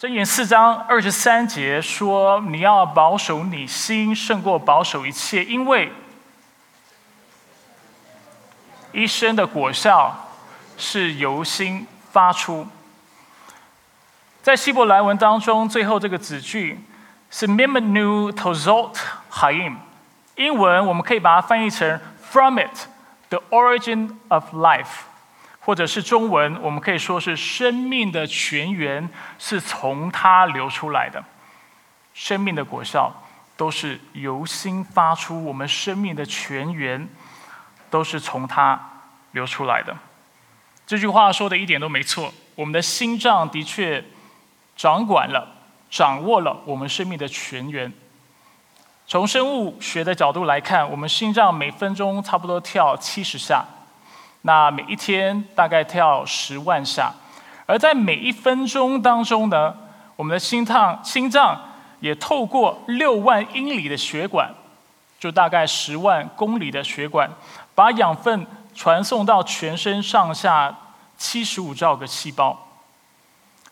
箴言四章二十三节说：“你要保守你心，胜过保守一切，因为一生的果效是由心发出。”在希伯来文当中，最后这个子句是 “mimenu tozot haim”，英文我们可以把它翻译成 “from it the origin of life”。或者是中文，我们可以说是生命的泉源是从它流出来的，生命的果效都是由心发出，我们生命的泉源都是从它流出来的。这句话说的一点都没错，我们的心脏的确掌管了、掌握了我们生命的泉源。从生物学的角度来看，我们心脏每分钟差不多跳七十下。那每一天大概跳十万下，而在每一分钟当中呢，我们的心脏心脏也透过六万英里的血管，就大概十万公里的血管，把养分传送到全身上下七十五兆个细胞。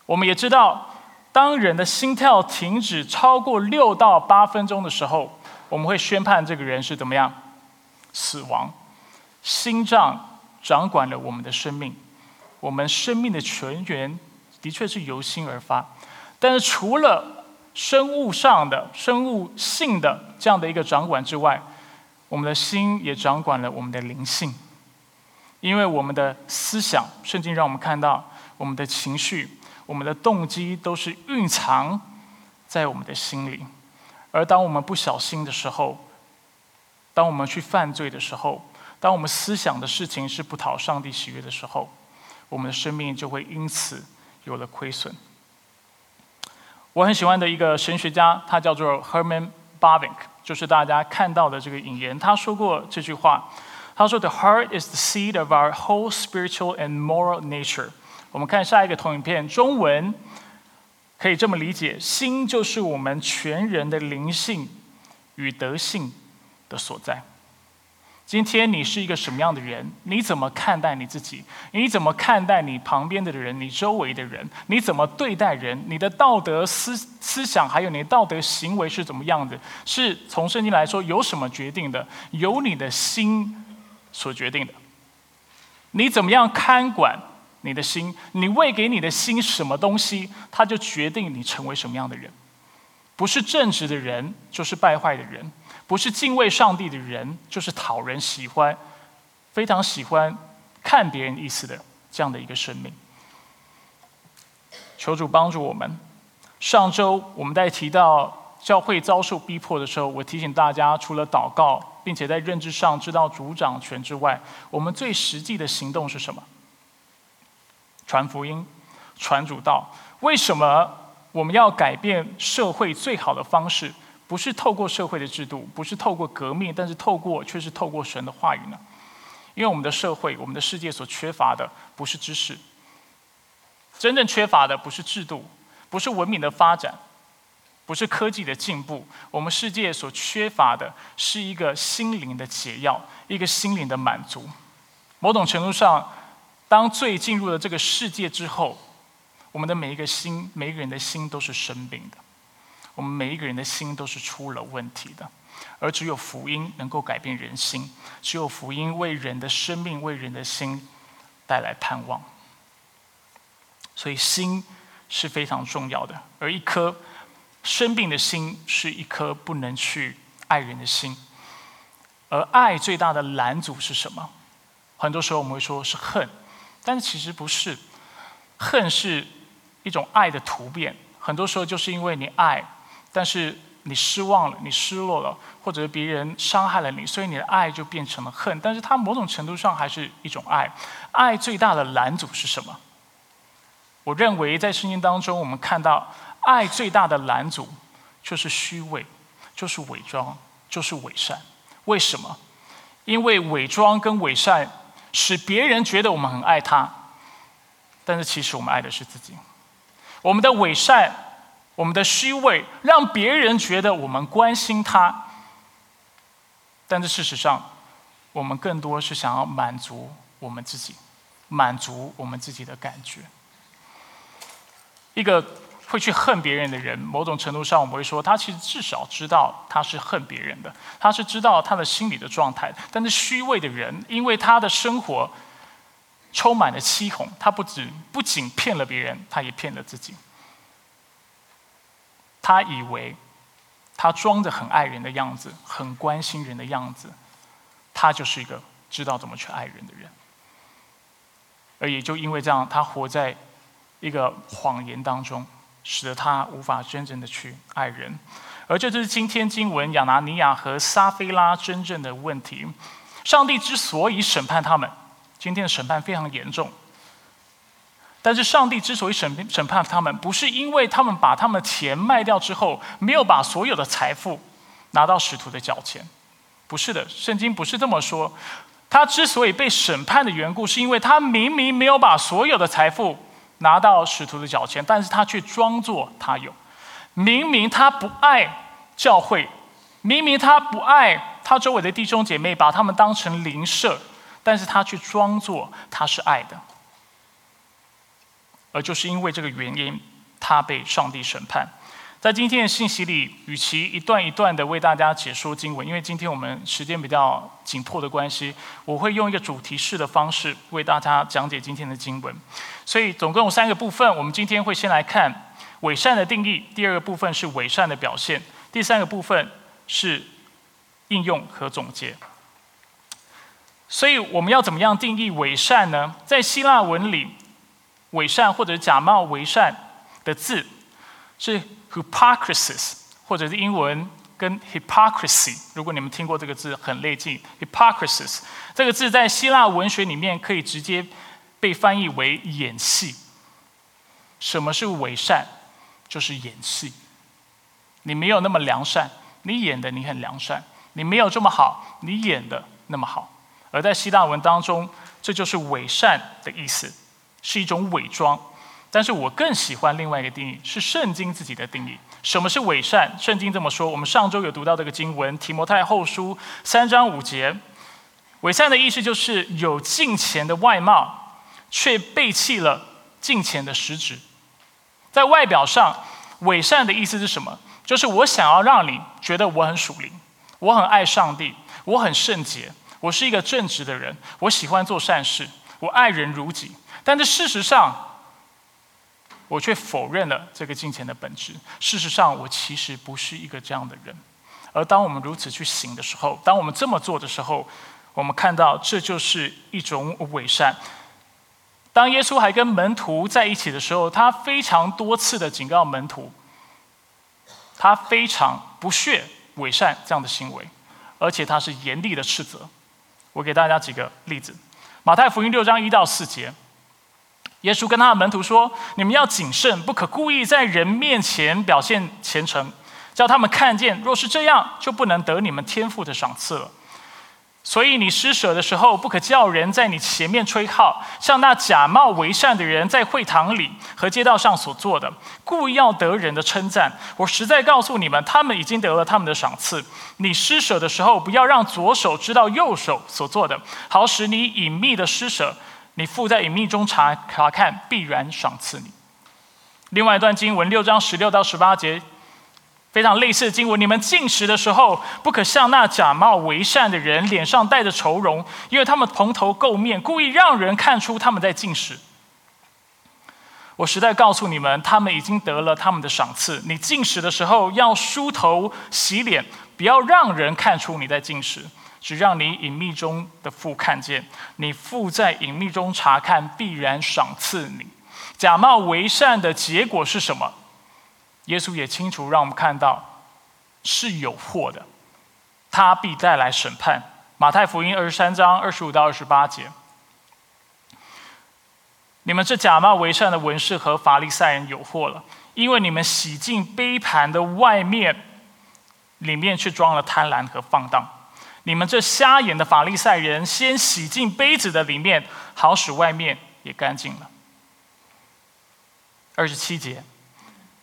我们也知道，当人的心跳停止超过六到八分钟的时候，我们会宣判这个人是怎么样死亡。心脏。掌管了我们的生命，我们生命的泉源的确是由心而发。但是除了生物上的、生物性的这样的一个掌管之外，我们的心也掌管了我们的灵性。因为我们的思想，圣经让我们看到，我们的情绪、我们的动机都是蕴藏在我们的心里。而当我们不小心的时候，当我们去犯罪的时候，当我们思想的事情是不讨上帝喜悦的时候，我们的生命就会因此有了亏损。我很喜欢的一个神学家，他叫做 Herman Bavinck，就是大家看到的这个引言。他说过这句话，他说：“The heart is the seed of our whole spiritual and moral nature。”我们看下一个投影片，中文可以这么理解：心就是我们全人的灵性与德性的所在。今天你是一个什么样的人？你怎么看待你自己？你怎么看待你旁边的人？你周围的人？你怎么对待人？你的道德思思想还有你的道德行为是怎么样的？是从圣经来说，由什么决定的？由你的心所决定的。你怎么样看管你的心？你喂给你的心什么东西，它就决定你成为什么样的人。不是正直的人，就是败坏的人。不是敬畏上帝的人，就是讨人喜欢、非常喜欢看别人意思的这样的一个生命。求主帮助我们。上周我们在提到教会遭受逼迫的时候，我提醒大家，除了祷告，并且在认知上知道主掌权之外，我们最实际的行动是什么？传福音，传主道。为什么我们要改变社会最好的方式？不是透过社会的制度，不是透过革命，但是透过却是透过神的话语呢？因为我们的社会，我们的世界所缺乏的不是知识，真正缺乏的不是制度，不是文明的发展，不是科技的进步。我们世界所缺乏的是一个心灵的解药，一个心灵的满足。某种程度上，当罪进入了这个世界之后，我们的每一个心，每一个人的心都是生病的。我们每一个人的心都是出了问题的，而只有福音能够改变人心，只有福音为人的生命、为人的心带来盼望。所以心是非常重要的，而一颗生病的心是一颗不能去爱人的心。而爱最大的拦阻是什么？很多时候我们会说是恨，但是其实不是，恨是一种爱的突变。很多时候就是因为你爱。但是你失望了，你失落了，或者别人伤害了你，所以你的爱就变成了恨。但是它某种程度上还是一种爱。爱最大的拦阻是什么？我认为在圣经当中，我们看到爱最大的拦阻就是虚伪，就是伪装，就是伪善。为什么？因为伪装跟伪善使别人觉得我们很爱他，但是其实我们爱的是自己。我们的伪善。我们的虚伪让别人觉得我们关心他，但是事实上，我们更多是想要满足我们自己，满足我们自己的感觉。一个会去恨别人的人，某种程度上我们会说，他其实至少知道他是恨别人的，他是知道他的心理的状态。但是虚伪的人，因为他的生活充满了欺哄，他不止不仅骗了别人，他也骗了自己。他以为他装着很爱人的样子，很关心人的样子，他就是一个知道怎么去爱人的人。而也就因为这样，他活在一个谎言当中。使得他无法真正的去爱人，而这就是今天经文亚拿尼亚和撒菲拉真正的问题。上帝之所以审判他们，今天的审判非常严重。但是上帝之所以审审判他们，不是因为他们把他们的钱卖掉之后，没有把所有的财富拿到使徒的脚前，不是的，圣经不是这么说。他之所以被审判的缘故，是因为他明明没有把所有的财富。拿到使徒的脚前，但是他却装作他有。明明他不爱教会，明明他不爱他周围的弟兄姐妹，把他们当成邻舍，但是他却装作他是爱的。而就是因为这个原因，他被上帝审判。在今天的信息里，与其一段一段的为大家解说经文，因为今天我们时间比较紧迫的关系，我会用一个主题式的方式为大家讲解今天的经文。所以总共有三个部分，我们今天会先来看伪善的定义，第二个部分是伪善的表现，第三个部分是应用和总结。所以我们要怎么样定义伪善呢？在希腊文里，伪善或者假冒伪善的字是。hypocrisy，或者是英文跟 hypocrisy，如果你们听过这个字，很类近。hypocrisy 这个字在希腊文学里面可以直接被翻译为演戏。什么是伪善？就是演戏。你没有那么良善，你演的你很良善；你没有这么好，你演的那么好。而在希腊文当中，这就是伪善的意思，是一种伪装。但是我更喜欢另外一个定义，是圣经自己的定义。什么是伪善？圣经这么说。我们上周有读到这个经文，《提摩太后书》三章五节。伪善的意思就是有敬虔的外貌，却背弃了敬虔的实质。在外表上，伪善的意思是什么？就是我想要让你觉得我很属灵，我很爱上帝，我很圣洁，我是一个正直的人，我喜欢做善事，我爱人如己。但是事实上，我却否认了这个金钱的本质。事实上，我其实不是一个这样的人。而当我们如此去行的时候，当我们这么做的时候，我们看到这就是一种伪善。当耶稣还跟门徒在一起的时候，他非常多次的警告门徒，他非常不屑伪善这样的行为，而且他是严厉的斥责。我给大家几个例子：马太福音六章一到四节。耶稣跟他的门徒说：“你们要谨慎，不可故意在人面前表现虔诚，叫他们看见。若是这样，就不能得你们天赋的赏赐了。所以你施舍的时候，不可叫人在你前面吹号，像那假冒为善的人在会堂里和街道上所做的，故意要得人的称赞。我实在告诉你们，他们已经得了他们的赏赐。你施舍的时候，不要让左手知道右手所做的，好使你隐秘的施舍。”你父在隐秘中查查看，必然赏赐你。另外一段经文六章十六到十八节，非常类似的经文：你们进食的时候，不可像那假冒为善的人，脸上带着愁容，因为他们蓬头垢面，故意让人看出他们在进食。我实在告诉你们，他们已经得了他们的赏赐。你进食的时候，要梳头洗脸，不要让人看出你在进食。只让你隐秘中的父看见，你父在隐秘中查看，必然赏赐你。假冒为善的结果是什么？耶稣也清楚让我们看到是有祸的，他必带来审判。马太福音二十三章二十五到二十八节，你们这假冒为善的文士和法利赛人有祸了，因为你们洗净杯盘的外面，里面却装了贪婪和放荡。你们这瞎眼的法利赛人，先洗净杯子的里面，好使外面也干净了。二十七节，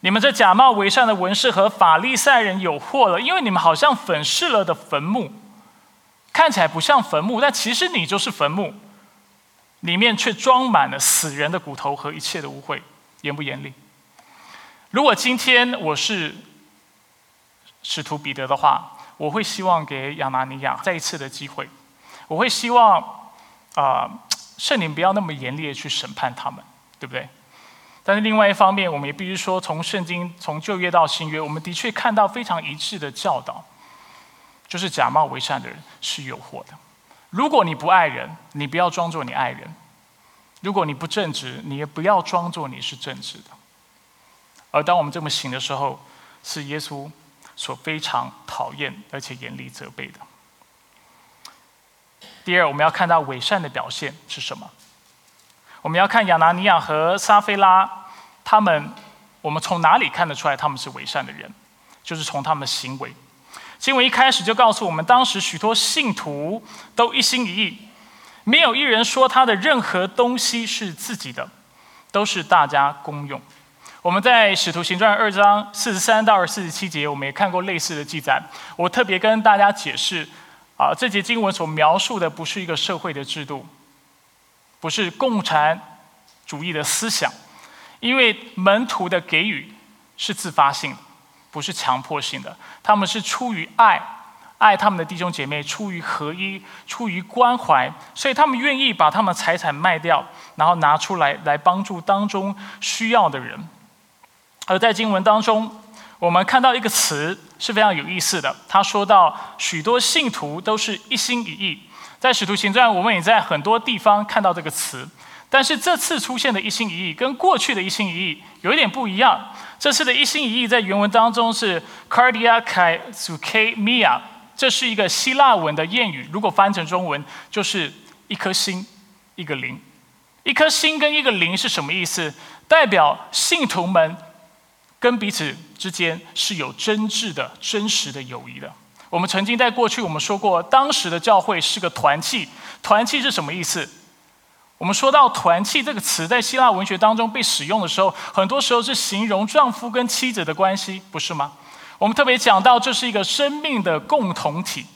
你们这假冒伪善的文士和法利赛人有祸了，因为你们好像粉饰了的坟墓，看起来不像坟墓，但其实你就是坟墓，里面却装满了死人的骨头和一切的污秽，严不严厉？如果今天我是使徒彼得的话，我会希望给亚拿尼亚再一次的机会，我会希望啊，圣灵不要那么严厉的去审判他们，对不对？但是另外一方面，我们也必须说，从圣经从旧约到新约，我们的确看到非常一致的教导，就是假冒为善的人是有祸的。如果你不爱人，你不要装作你爱人；如果你不正直，你也不要装作你是正直的。而当我们这么行的时候，是耶稣所非常讨厌而且严厉责备的。第二，我们要看到伪善的表现是什么？我们要看亚拿尼亚和撒菲拉，他们，我们从哪里看得出来他们是伪善的人？就是从他们的行为。经文一开始就告诉我们，当时许多信徒都一心一意，没有一人说他的任何东西是自己的，都是大家公用。我们在使徒行传二章四十三到四十七节，我们也看过类似的记载。我特别跟大家解释，啊，这节经文所描述的不是一个社会的制度，不是共产主义的思想，因为门徒的给予是自发性的。不是强迫性的，他们是出于爱，爱他们的弟兄姐妹，出于合一，出于关怀，所以他们愿意把他们财产卖掉，然后拿出来来帮助当中需要的人。而在经文当中，我们看到一个词是非常有意思的，他说到许多信徒都是一心一意，在使徒行传，我们也在很多地方看到这个词。但是这次出现的一心一意，跟过去的一心一意有一点不一样。这次的一心一意在原文当中是 “cardia kai suke mia”，这是一个希腊文的谚语。如果翻成中文，就是一颗心，一个灵。一颗心跟一个灵是什么意思？代表信徒们跟彼此之间是有真挚的、真实的友谊的。我们曾经在过去我们说过，当时的教会是个团契。团契是什么意思？我们说到“团契”这个词，在希腊文学当中被使用的时候，很多时候是形容丈夫跟妻子的关系，不是吗？我们特别讲到这是一个生命的共同体。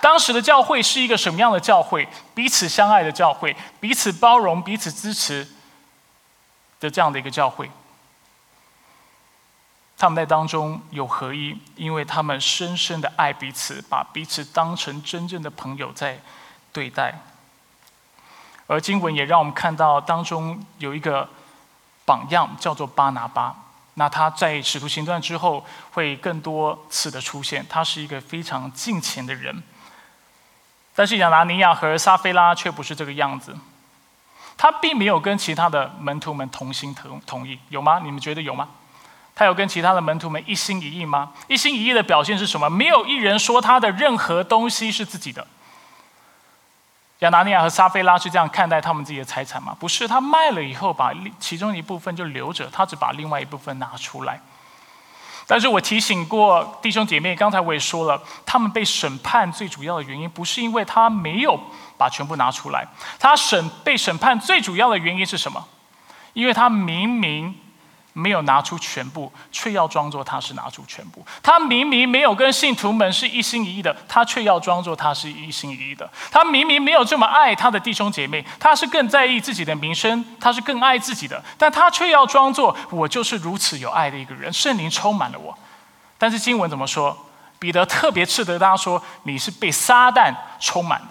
当时的教会是一个什么样的教会？彼此相爱的教会，彼此包容、彼此支持的这样的一个教会。他们在当中有合一，因为他们深深的爱彼此，把彼此当成真正的朋友在对待。而经文也让我们看到，当中有一个榜样，叫做巴拿巴。那他在使徒行传之后会更多次的出现。他是一个非常敬虔的人。但是亚拿尼亚和撒菲拉却不是这个样子。他并没有跟其他的门徒们同心同同意，有吗？你们觉得有吗？他有跟其他的门徒们一心一意吗？一心一意的表现是什么？没有一人说他的任何东西是自己的。亚拿尼亚和撒菲拉是这样看待他们自己的财产吗？不是，他卖了以后，把其中一部分就留着，他只把另外一部分拿出来。但是我提醒过弟兄姐妹，刚才我也说了，他们被审判最主要的原因，不是因为他没有把全部拿出来，他审被审判最主要的原因是什么？因为他明明。没有拿出全部，却要装作他是拿出全部。他明明没有跟信徒们是一心一意的，他却要装作他是一心一意的。他明明没有这么爱他的弟兄姐妹，他是更在意自己的名声，他是更爱自己的，但他却要装作我就是如此有爱的一个人。圣灵充满了我，但是经文怎么说？彼得特别斥责他说：“你是被撒旦充满的。”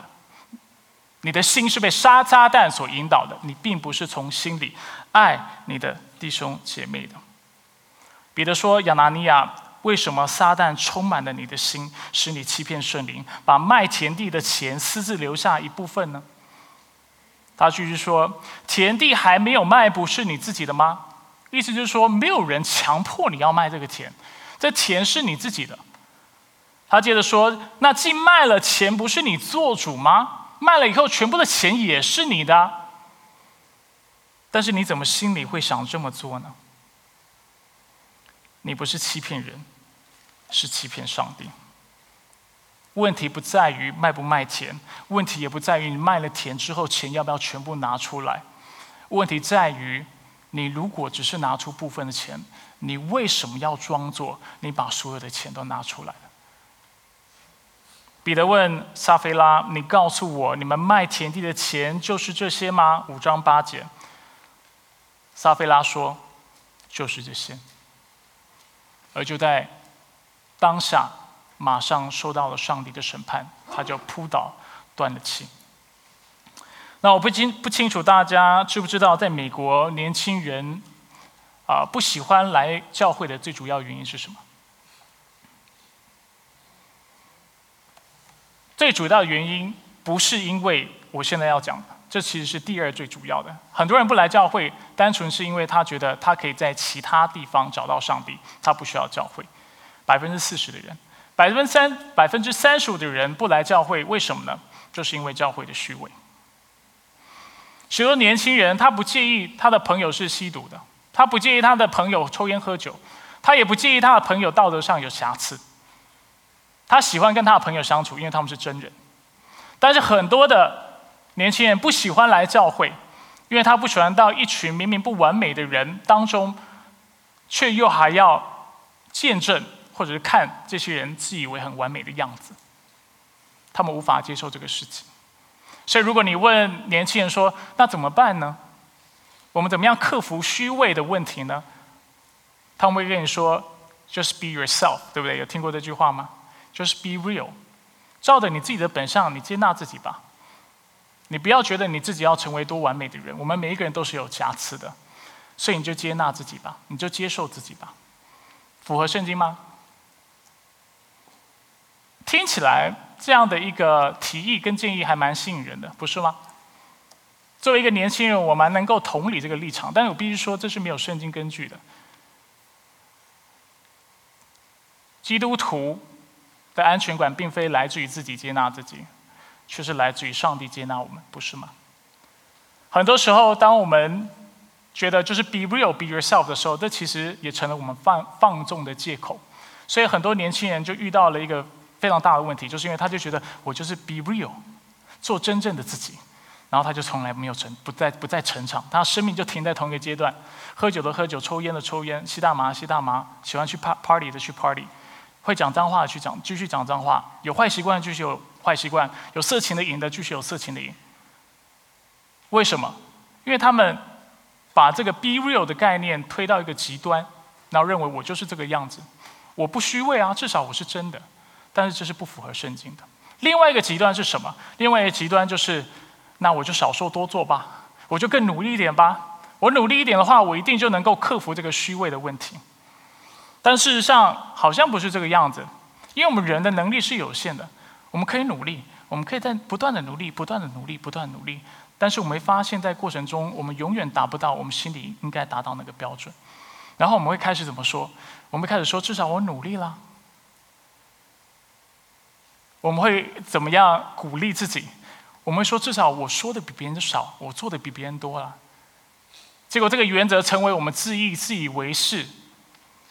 你的心是被沙撒旦所引导的，你并不是从心里爱你的弟兄姐妹的。彼得说：“亚拿尼亚，为什么撒旦充满了你的心，使你欺骗圣灵，把卖田地的钱私自留下一部分呢？”他继续说：“田地还没有卖，不是你自己的吗？”意思就是说，没有人强迫你要卖这个田，这田是你自己的。他接着说：“那既卖了，钱不是你做主吗？”卖了以后，全部的钱也是你的，但是你怎么心里会想这么做呢？你不是欺骗人，是欺骗上帝。问题不在于卖不卖田，问题也不在于你卖了田之后钱要不要全部拿出来，问题在于你如果只是拿出部分的钱，你为什么要装作你把所有的钱都拿出来了？彼得问撒菲拉：“你告诉我，你们卖田地的钱就是这些吗？”五章八节。撒菲拉说：“就是这些。”而就在当下马上受到了上帝的审判，他就扑倒断了气。那我不清不清楚大家知不知道，在美国年轻人啊不喜欢来教会的最主要原因是什么？最主要的原因不是因为我现在要讲的，这其实是第二最主要的。很多人不来教会，单纯是因为他觉得他可以在其他地方找到上帝，他不需要教会。百分之四十的人，百分之三百分之三十五的人不来教会，为什么呢？就是因为教会的虚伪。许多年轻人他不介意他的朋友是吸毒的，他不介意他的朋友抽烟喝酒，他也不介意他的朋友道德上有瑕疵。他喜欢跟他的朋友相处，因为他们是真人。但是很多的年轻人不喜欢来教会，因为他不喜欢到一群明明不完美的人当中，却又还要见证或者是看这些人自以为很完美的样子。他们无法接受这个事情。所以，如果你问年轻人说：“那怎么办呢？我们怎么样克服虚伪的问题呢？”他们会跟你说：“Just be yourself，对不对？有听过这句话吗？”就是 be real，照着你自己的本相，你接纳自己吧。你不要觉得你自己要成为多完美的人，我们每一个人都是有瑕疵的，所以你就接纳自己吧，你就接受自己吧。符合圣经吗？听起来这样的一个提议跟建议还蛮吸引人的，不是吗？作为一个年轻人，我蛮能够同理这个立场，但是我必须说，这是没有圣经根据的。基督徒。的安全感并非来自于自己接纳自己，却是来自于上帝接纳我们，不是吗？很多时候，当我们觉得就是 be real, be yourself 的时候，这其实也成了我们放放纵的借口。所以很多年轻人就遇到了一个非常大的问题，就是因为他就觉得我就是 be real，做真正的自己，然后他就从来没有成不再不再成长，他生命就停在同一个阶段，喝酒的喝酒，抽烟的抽烟，吸大麻吸大麻，喜欢去 party 的去 party。会讲脏话的去讲，继续讲脏话；有坏习惯的继续有坏习惯；有色情的瘾的继续有色情的瘾。为什么？因为他们把这个 “be real” 的概念推到一个极端，然后认为我就是这个样子，我不虚伪啊，至少我是真的。但是这是不符合圣经的。另外一个极端是什么？另外一个极端就是，那我就少说多做吧，我就更努力一点吧。我努力一点的话，我一定就能够克服这个虚伪的问题。但事实上，好像不是这个样子，因为我们人的能力是有限的。我们可以努力，我们可以在不断的努力、不断的努力、不断努力。但是我们会发现，在过程中，我们永远达不到我们心里应该达到那个标准。然后我们会开始怎么说？我们会开始说：“至少我努力了。”我们会怎么样鼓励自己？我们会说：“至少我说的比别人少，我做的比别人多了。”结果这个原则成为我们自以自以为是。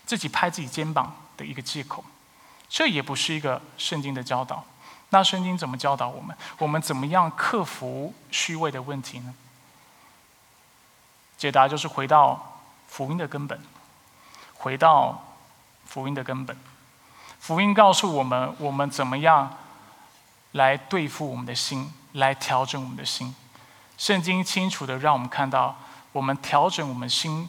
自己拍自己肩膀的一个借口，这也不是一个圣经的教导。那圣经怎么教导我们？我们怎么样克服虚伪的问题呢？解答就是回到福音的根本，回到福音的根本。福音告诉我们，我们怎么样来对付我们的心，来调整我们的心。圣经清楚的让我们看到，我们调整我们心。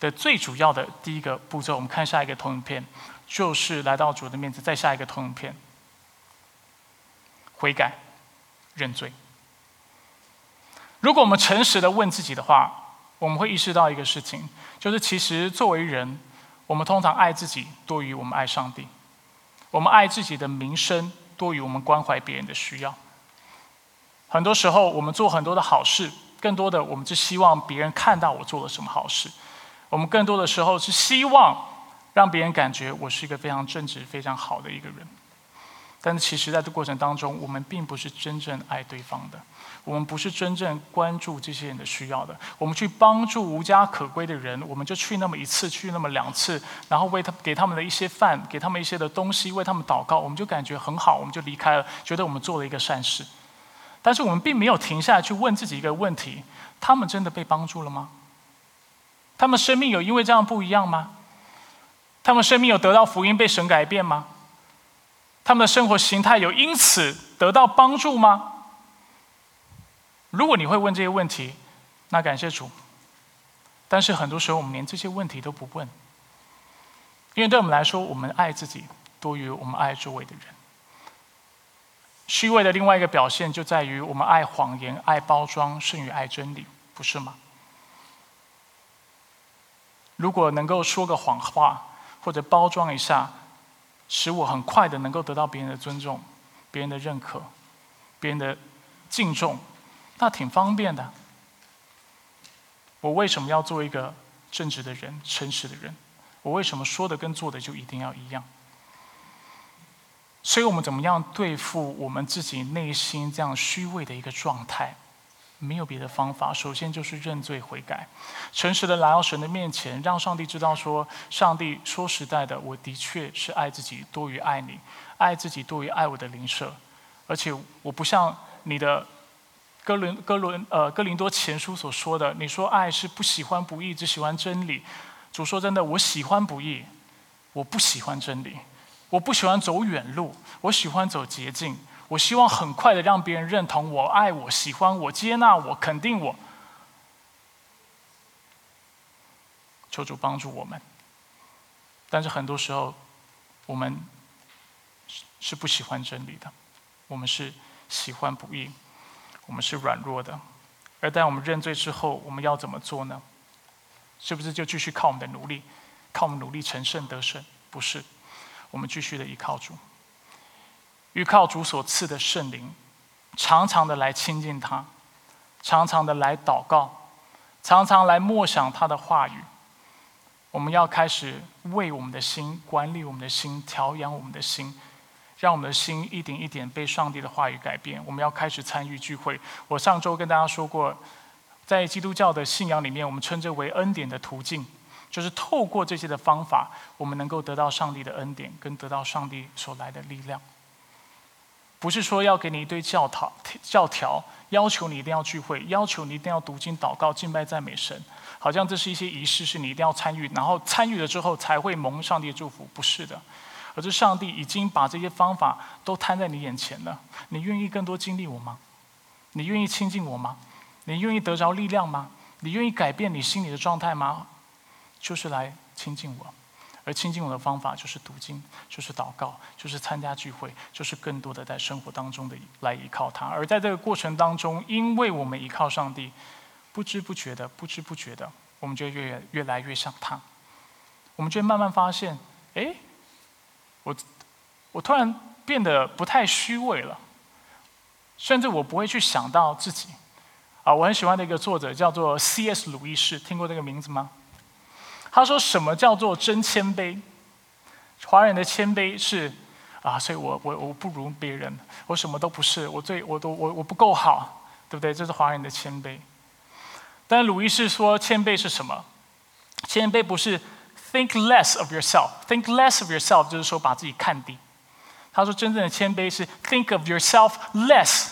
的最主要的第一个步骤，我们看下一个投影片，就是来到主的面前。再下一个投影片，悔改、认罪。如果我们诚实的问自己的话，我们会意识到一个事情，就是其实作为人，我们通常爱自己多于我们爱上帝，我们爱自己的名声多于我们关怀别人的需要。很多时候，我们做很多的好事，更多的我们是希望别人看到我做了什么好事。我们更多的时候是希望让别人感觉我是一个非常正直、非常好的一个人，但是其实在这过程当中，我们并不是真正爱对方的，我们不是真正关注这些人的需要的。我们去帮助无家可归的人，我们就去那么一次，去那么两次，然后为他给他们的一些饭，给他们一些的东西，为他们祷告，我们就感觉很好，我们就离开了，觉得我们做了一个善事。但是我们并没有停下来去问自己一个问题：他们真的被帮助了吗？他们生命有因为这样不一样吗？他们生命有得到福音被神改变吗？他们的生活形态有因此得到帮助吗？如果你会问这些问题，那感谢主。但是很多时候我们连这些问题都不问。因为对我们来说，我们爱自己多于我们爱周围的人。虚伪的另外一个表现就在于我们爱谎言、爱包装，甚于爱真理，不是吗？如果能够说个谎话，或者包装一下，使我很快的能够得到别人的尊重、别人的认可、别人的敬重，那挺方便的。我为什么要做一个正直的人、诚实的人？我为什么说的跟做的就一定要一样？所以我们怎么样对付我们自己内心这样虚伪的一个状态？没有别的方法，首先就是认罪悔改，诚实的来到神的面前，让上帝知道说：上帝说实在的，我的确是爱自己多于爱你，爱自己多于爱我的灵舍，而且我不像你的哥伦哥伦呃哥林多前书所说的，你说爱是不喜欢不义，只喜欢真理。主说真的，我喜欢不义，我不喜欢真理，我不喜欢走远路，我喜欢走捷径。我希望很快的让别人认同我、爱我、喜欢我、接纳我、肯定我。求主帮助我们。但是很多时候，我们是不喜欢真理的，我们是喜欢不义，我们是软弱的。而当我们认罪之后，我们要怎么做呢？是不是就继续靠我们的努力，靠我们努力成圣得胜？不是，我们继续的依靠主。依靠主所赐的圣灵，常常的来亲近他，常常的来祷告，常常来默想他的话语。我们要开始为我们的心管理我们的心，调养我们的心，让我们的心一点一点被上帝的话语改变。我们要开始参与聚会。我上周跟大家说过，在基督教的信仰里面，我们称之为恩典的途径，就是透过这些的方法，我们能够得到上帝的恩典，跟得到上帝所来的力量。不是说要给你一堆教条，教条要求你一定要聚会，要求你一定要读经、祷告、敬拜、赞美神，好像这是一些仪式，是你一定要参与，然后参与了之后才会蒙上帝的祝福。不是的，而是上帝已经把这些方法都摊在你眼前了。你愿意更多经历我吗？你愿意亲近我吗？你愿意得着力量吗？你愿意改变你心里的状态吗？就是来亲近我。而亲近我的方法就是读经，就是祷告，就是参加聚会，就是更多的在生活当中的来依靠他。而在这个过程当中，因为我们依靠上帝，不知不觉的，不知不觉的，我们就越越来越像他。我们就慢慢发现，哎，我我突然变得不太虚伪了，甚至我不会去想到自己。啊，我很喜欢的一个作者叫做 C.S. 鲁伊士，听过这个名字吗？他说：“什么叫做真谦卑？华人的谦卑是啊，所以我我我不如别人，我什么都不是，我最我都我我不够好，对不对？这是华人的谦卑。但鲁伊是说谦卑是什么？谦卑不是 think less of yourself，think less of yourself 就是说把自己看低。他说真正的谦卑是 think of yourself less。”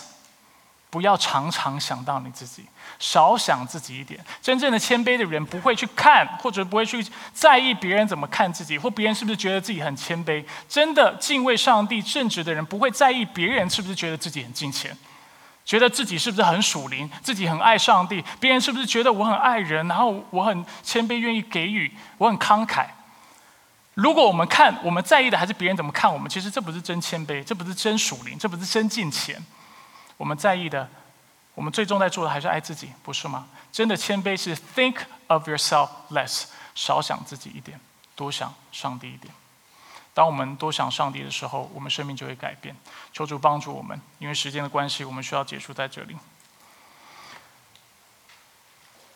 不要常常想到你自己，少想自己一点。真正的谦卑的人不会去看，或者不会去在意别人怎么看自己，或别人是不是觉得自己很谦卑。真的敬畏上帝、正直的人不会在意别人是不是觉得自己很敬虔，觉得自己是不是很属灵，自己很爱上帝。别人是不是觉得我很爱人，然后我很谦卑，愿意给予，我很慷慨。如果我们看，我们在意的还是别人怎么看我们，其实这不是真谦卑，这不是真属灵，这不是真敬虔。我们在意的，我们最终在做的还是爱自己，不是吗？真的谦卑是 think of yourself less，少想自己一点，多想上帝一点。当我们多想上帝的时候，我们生命就会改变。求主帮助我们，因为时间的关系，我们需要结束在这里。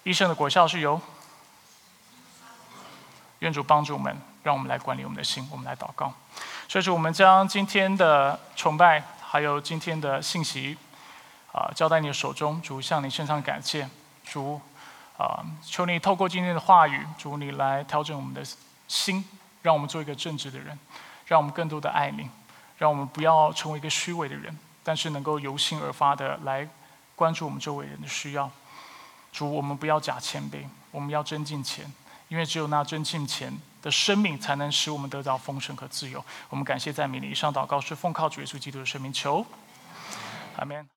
医生的果效是由愿主帮助我们，让我们来管理我们的心，我们来祷告。所以说，我们将今天的崇拜，还有今天的信息。啊，交在你的手中，主向你身上感谢，主啊，求你透过今天的话语，主你来调整我们的心，让我们做一个正直的人，让我们更多的爱你，让我们不要成为一个虚伪的人，但是能够由心而发的来关注我们周围人的需要。主，我们不要假谦卑，我们要真敬虔，因为只有那真敬虔的生命，才能使我们得到丰盛和自由。我们感谢在美你以上祷告是奉靠主耶稣基督的生命求，阿门。